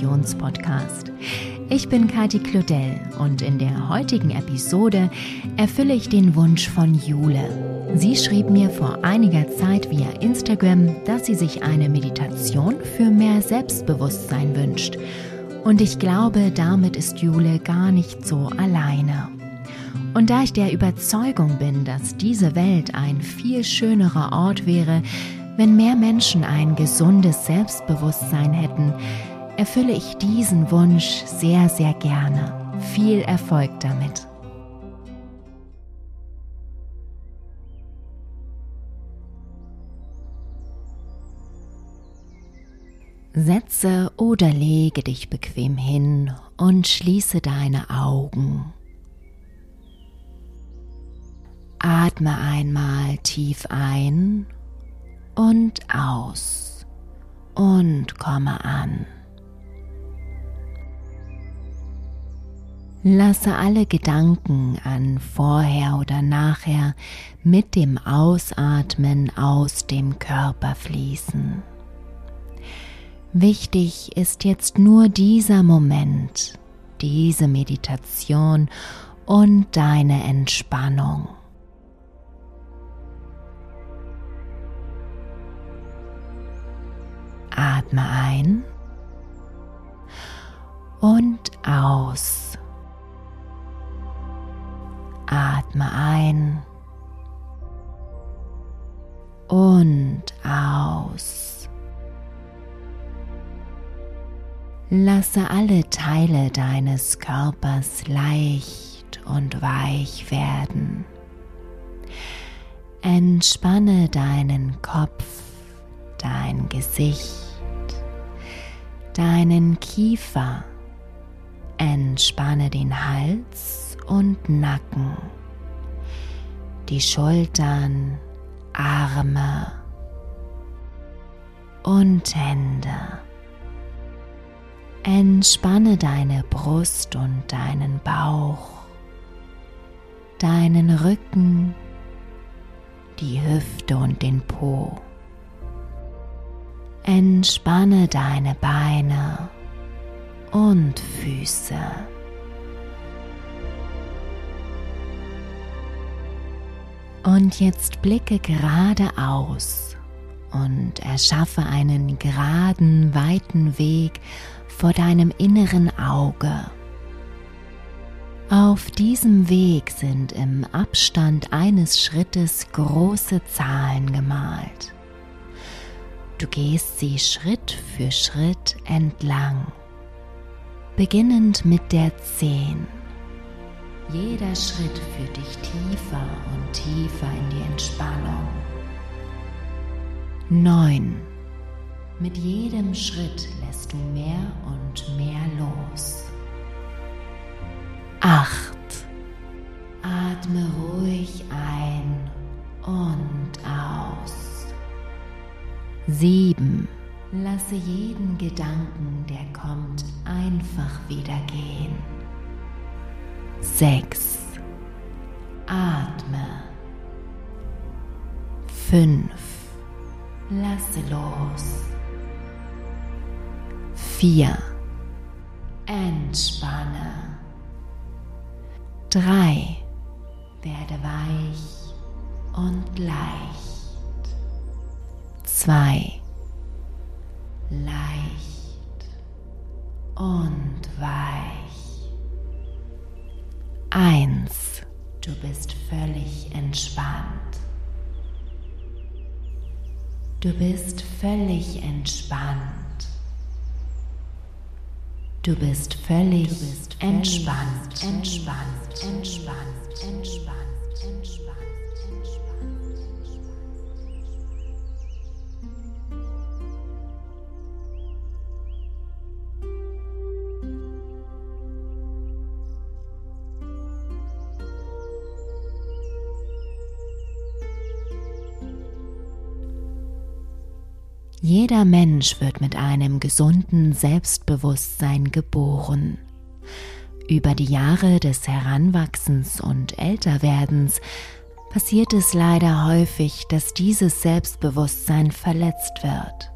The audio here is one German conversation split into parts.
Meditationspodcast. Ich bin Kati Claudel und in der heutigen Episode erfülle ich den Wunsch von Jule. Sie schrieb mir vor einiger Zeit via Instagram, dass sie sich eine Meditation für mehr Selbstbewusstsein wünscht. Und ich glaube, damit ist Jule gar nicht so alleine. Und da ich der Überzeugung bin, dass diese Welt ein viel schönerer Ort wäre, wenn mehr Menschen ein gesundes Selbstbewusstsein hätten, erfülle ich diesen Wunsch sehr, sehr gerne. Viel Erfolg damit. Setze oder lege dich bequem hin und schließe deine Augen. Atme einmal tief ein und aus und komme an. Lasse alle Gedanken an vorher oder nachher mit dem Ausatmen aus dem Körper fließen. Wichtig ist jetzt nur dieser Moment, diese Meditation und deine Entspannung. Atme ein und aus. Atme ein und aus. Lasse alle Teile deines Körpers leicht und weich werden. Entspanne deinen Kopf, dein Gesicht, deinen Kiefer, entspanne den Hals und Nacken, die Schultern, Arme und Hände. Entspanne deine Brust und deinen Bauch, deinen Rücken, die Hüfte und den Po. Entspanne deine Beine und Füße. Und jetzt blicke geradeaus und erschaffe einen geraden, weiten Weg vor deinem inneren Auge. Auf diesem Weg sind im Abstand eines Schrittes große Zahlen gemalt. Du gehst sie Schritt für Schritt entlang, beginnend mit der 10. Jeder Schritt führt dich tiefer und tiefer in die Entspannung. 9. Mit jedem Schritt lässt du mehr und mehr los. 8. Atme ruhig ein und aus. 7. Lasse jeden Gedanken, der kommt, einfach wieder gehen. 6. Atme. 5. Lasse los. 4. Entspanne. 3. Werde weich und leicht. 2. Leicht und weich. 1. Du bist völlig entspannt. Du bist völlig entspannt. Du bist völlig, du bist entspannt, entspannt, entspannt, entspannt, entspannt. Jeder Mensch wird mit einem gesunden Selbstbewusstsein geboren. Über die Jahre des Heranwachsens und Älterwerdens passiert es leider häufig, dass dieses Selbstbewusstsein verletzt wird,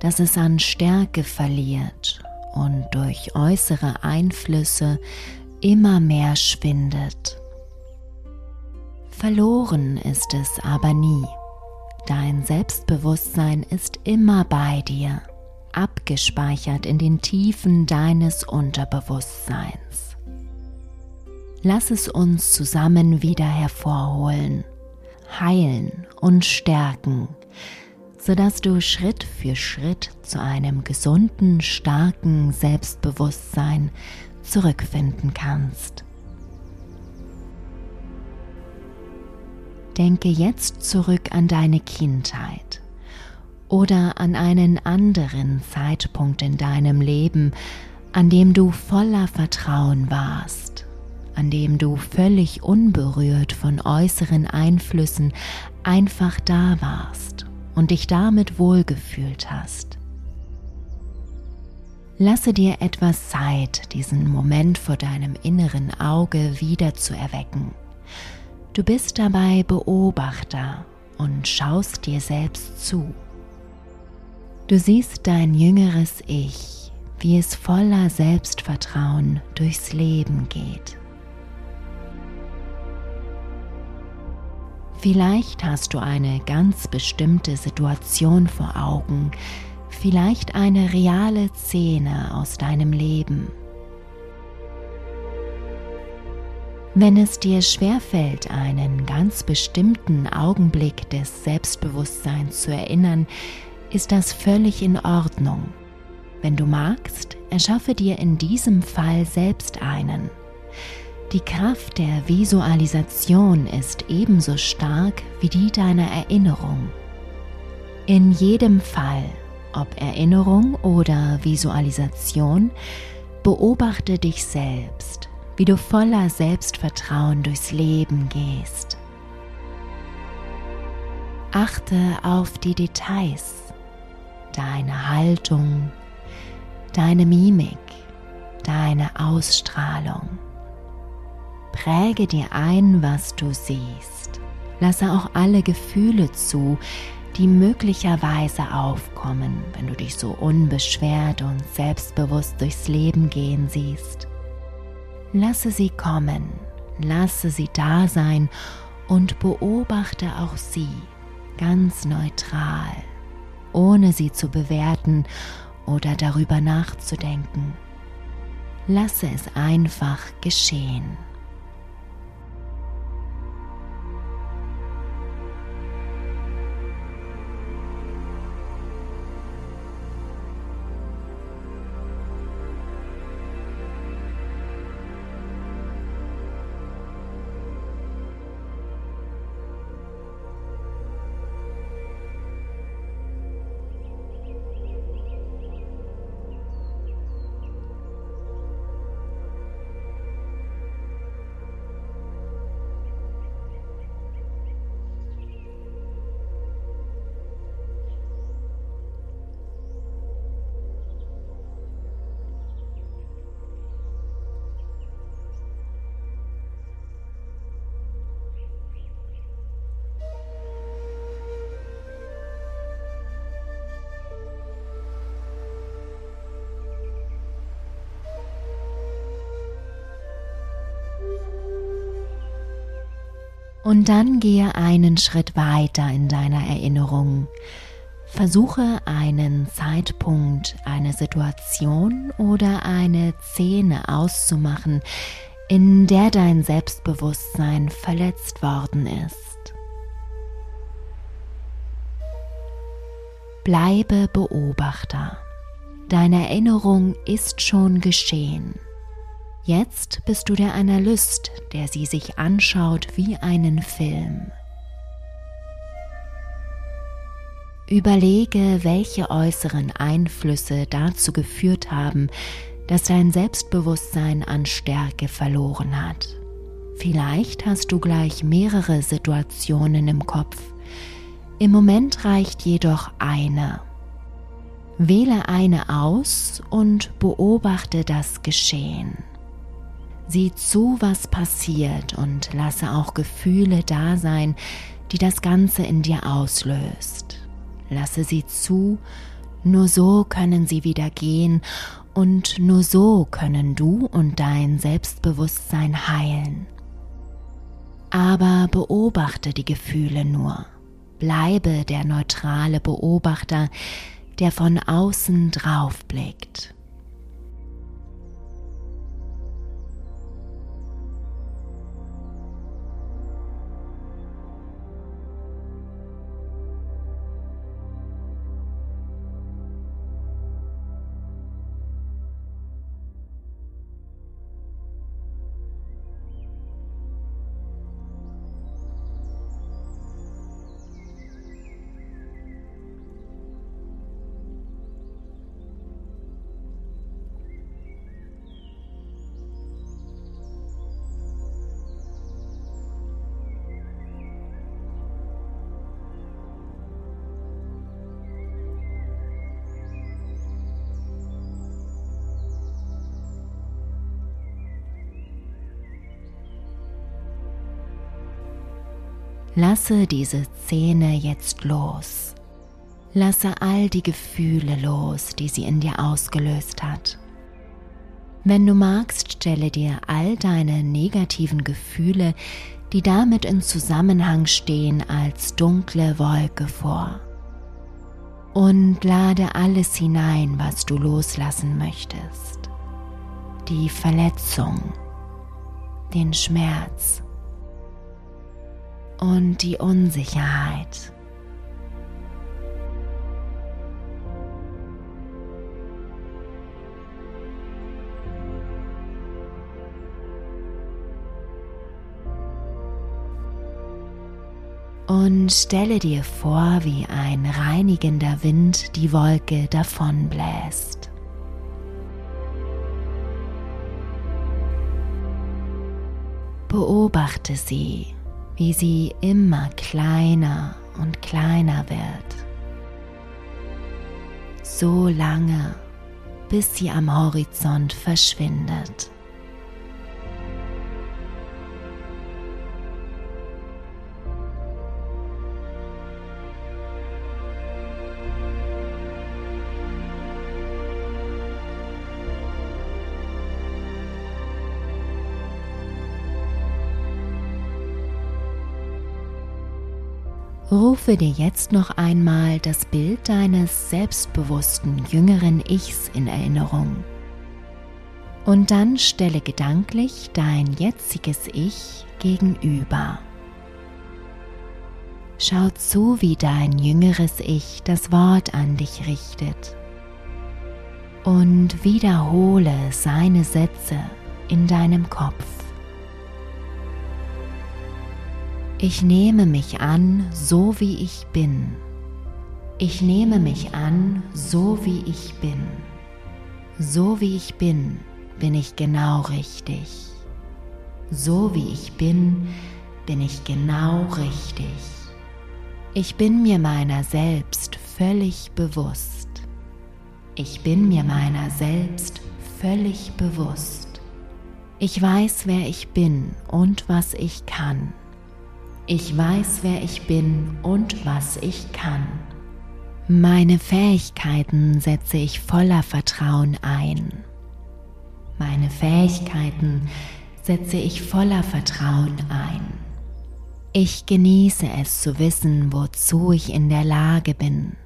dass es an Stärke verliert und durch äußere Einflüsse immer mehr schwindet. Verloren ist es aber nie. Dein Selbstbewusstsein ist immer bei dir, abgespeichert in den Tiefen deines Unterbewusstseins. Lass es uns zusammen wieder hervorholen, heilen und stärken, sodass du Schritt für Schritt zu einem gesunden, starken Selbstbewusstsein zurückfinden kannst. Denke jetzt zurück an deine Kindheit oder an einen anderen Zeitpunkt in deinem Leben, an dem du voller Vertrauen warst, an dem du völlig unberührt von äußeren Einflüssen einfach da warst und dich damit wohlgefühlt hast. Lasse dir etwas Zeit, diesen Moment vor deinem inneren Auge wieder zu erwecken Du bist dabei Beobachter und schaust dir selbst zu. Du siehst dein jüngeres Ich, wie es voller Selbstvertrauen durchs Leben geht. Vielleicht hast du eine ganz bestimmte Situation vor Augen, vielleicht eine reale Szene aus deinem Leben Wenn es dir schwerfällt, einen ganz bestimmten Augenblick des Selbstbewusstseins zu erinnern, ist das völlig in Ordnung. Wenn du magst, erschaffe dir in diesem Fall selbst einen. Die Kraft der Visualisation ist ebenso stark wie die deiner Erinnerung. In jedem Fall, ob Erinnerung oder Visualisation, beobachte dich selbst wie du voller Selbstvertrauen durchs Leben gehst. Achte auf die Details, deine Haltung, deine Mimik, deine Ausstrahlung. Präge dir ein, was du siehst. Lasse auch alle Gefühle zu, die möglicherweise aufkommen, wenn du dich so unbeschwert und selbstbewusst durchs Leben gehen siehst. Lasse sie kommen, lasse sie da sein und beobachte auch sie ganz neutral, ohne sie zu bewerten oder darüber nachzudenken. Lasse es einfach geschehen. Und dann gehe einen Schritt weiter in deiner Erinnerung. Versuche einen Zeitpunkt, eine Situation oder eine Szene auszumachen, in der dein Selbstbewusstsein verletzt worden ist. Bleibe Beobachter. Deine Erinnerung ist schon geschehen. Jetzt bist du der Analyst, der sie sich anschaut wie einen Film. Überlege, welche äußeren Einflüsse dazu geführt haben, dass dein Selbstbewusstsein an Stärke verloren hat. Vielleicht hast du gleich mehrere Situationen im Kopf. Im Moment reicht jedoch eine. Wähle eine aus und beobachte das Geschehen. Sieh zu, was passiert und lasse auch Gefühle da sein, die das Ganze in dir auslöst. Lasse sie zu, nur so können sie wieder gehen Und nur so können du und dein Selbstbewusstsein heilen. Aber beobachte die Gefühle nur. Bleibe der neutrale Beobachter, der von außen drauf blickt. Lasse diese Szene jetzt los. Lasse all die Gefühle los, die sie in dir ausgelöst hat. Wenn du magst, stelle dir all deine negativen Gefühle, die damit in Zusammenhang stehen, als dunkle Wolke vor. Und lade alles hinein, was du loslassen möchtest. Die Verletzung, den Schmerz, und die Unsicherheit. Und stelle dir vor, wie ein reinigender Wind die Wolke davonbläst. Beobachte sie wie sie immer kleiner und kleiner wird. So lange, bis sie am Horizont verschwindet. Rufe dir jetzt noch einmal das Bild deines selbstbewussten jüngeren Ichs in Erinnerung. Und dann stelle gedanklich dein jetziges Ich gegenüber. Schau zu, wie dein jüngeres Ich das Wort an dich richtet. Und wiederhole seine Sätze in deinem Kopf. Ich nehme mich an, so wie ich bin. Ich nehme mich an, so wie ich bin. So wie ich bin, bin ich genau richtig. So wie ich bin, bin ich genau richtig. Ich bin mir meiner selbst völlig bewusst. Ich bin mir meiner selbst völlig bewusst. Ich weiß, wer ich bin und was ich kann. Ich weiß, wer ich bin und was ich kann. Meine Fähigkeiten setze ich voller Vertrauen ein. Meine Fähigkeiten setze ich voller Vertrauen ein. Ich genieße es zu wissen, wozu ich in der Lage bin.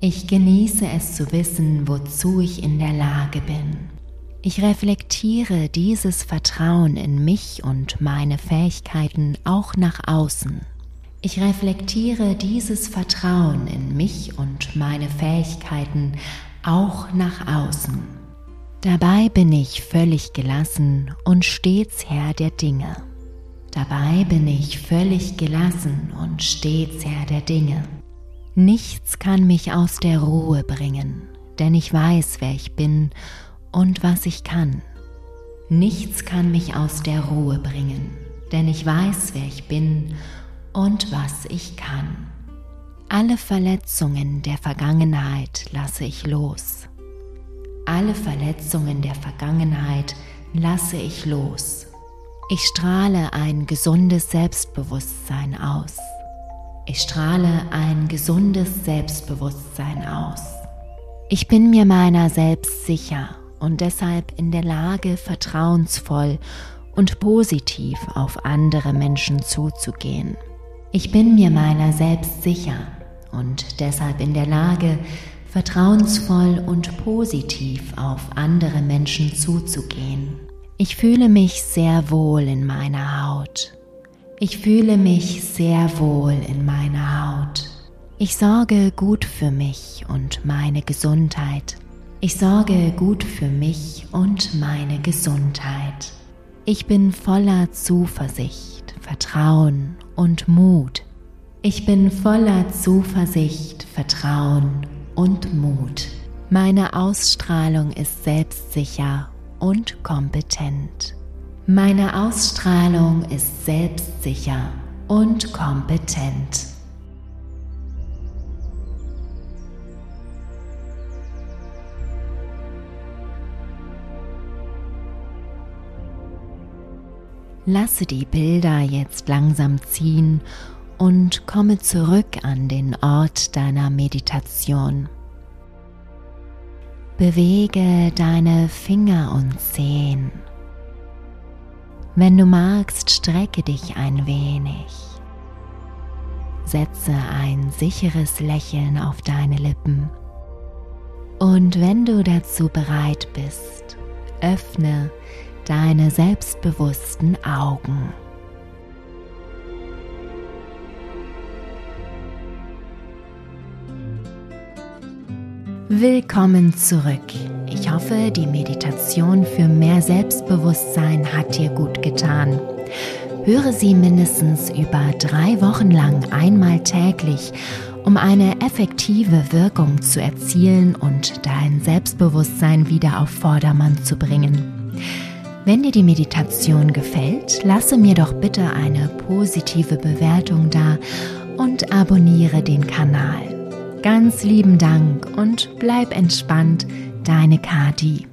Ich genieße es zu wissen, wozu ich in der Lage bin. Ich reflektiere dieses Vertrauen in mich und meine Fähigkeiten auch nach außen. Ich reflektiere dieses Vertrauen in mich und meine Fähigkeiten auch nach außen. Dabei bin ich völlig gelassen und stets Herr der Dinge. Dabei bin ich völlig gelassen und stets Herr der Dinge. Nichts kann mich aus der Ruhe bringen, denn ich weiß, wer ich bin und was ich kann. Nichts kann mich aus der Ruhe bringen, denn ich weiß, wer ich bin und was ich kann. Alle Verletzungen der Vergangenheit lasse ich los. Alle Verletzungen der Vergangenheit lasse ich los. Ich strahle ein gesundes Selbstbewusstsein aus. Ich strahle ein gesundes Selbstbewusstsein aus. Ich bin mir meiner selbst sicher und deshalb in der Lage, vertrauensvoll und positiv auf andere Menschen zuzugehen. Ich bin mir meiner selbst sicher und deshalb in der Lage, vertrauensvoll und positiv auf andere Menschen zuzugehen. Ich fühle mich sehr wohl in meiner Haut. Ich fühle mich sehr wohl in meiner Haut. Ich sorge gut für mich und meine Gesundheit. Ich sorge gut für mich und meine Gesundheit. Ich bin voller Zuversicht, Vertrauen und Mut. Ich bin voller Zuversicht, Vertrauen und Mut. Meine Ausstrahlung ist selbstsicher und kompetent. Meine Ausstrahlung ist selbstsicher und kompetent. Lasse die Bilder jetzt langsam ziehen und komme zurück an den Ort deiner Meditation. Bewege deine Finger und Zehen. Wenn du magst, strecke dich ein wenig. Setze ein sicheres Lächeln auf deine Lippen. Und wenn du dazu bereit bist, öffne deine selbstbewussten Augen. Willkommen zurück. Ich hoffe, die Meditation für mehr Selbstbewusstsein hat dir gut getan. Höre sie mindestens über drei Wochen lang einmal täglich, um eine effektive Wirkung zu erzielen und dein Selbstbewusstsein wieder auf Vordermann zu bringen. Wenn dir die Meditation gefällt, lasse mir doch bitte eine positive Bewertung da und abonniere den Kanal. Ganz lieben Dank und bleib entspannt, deine Kati.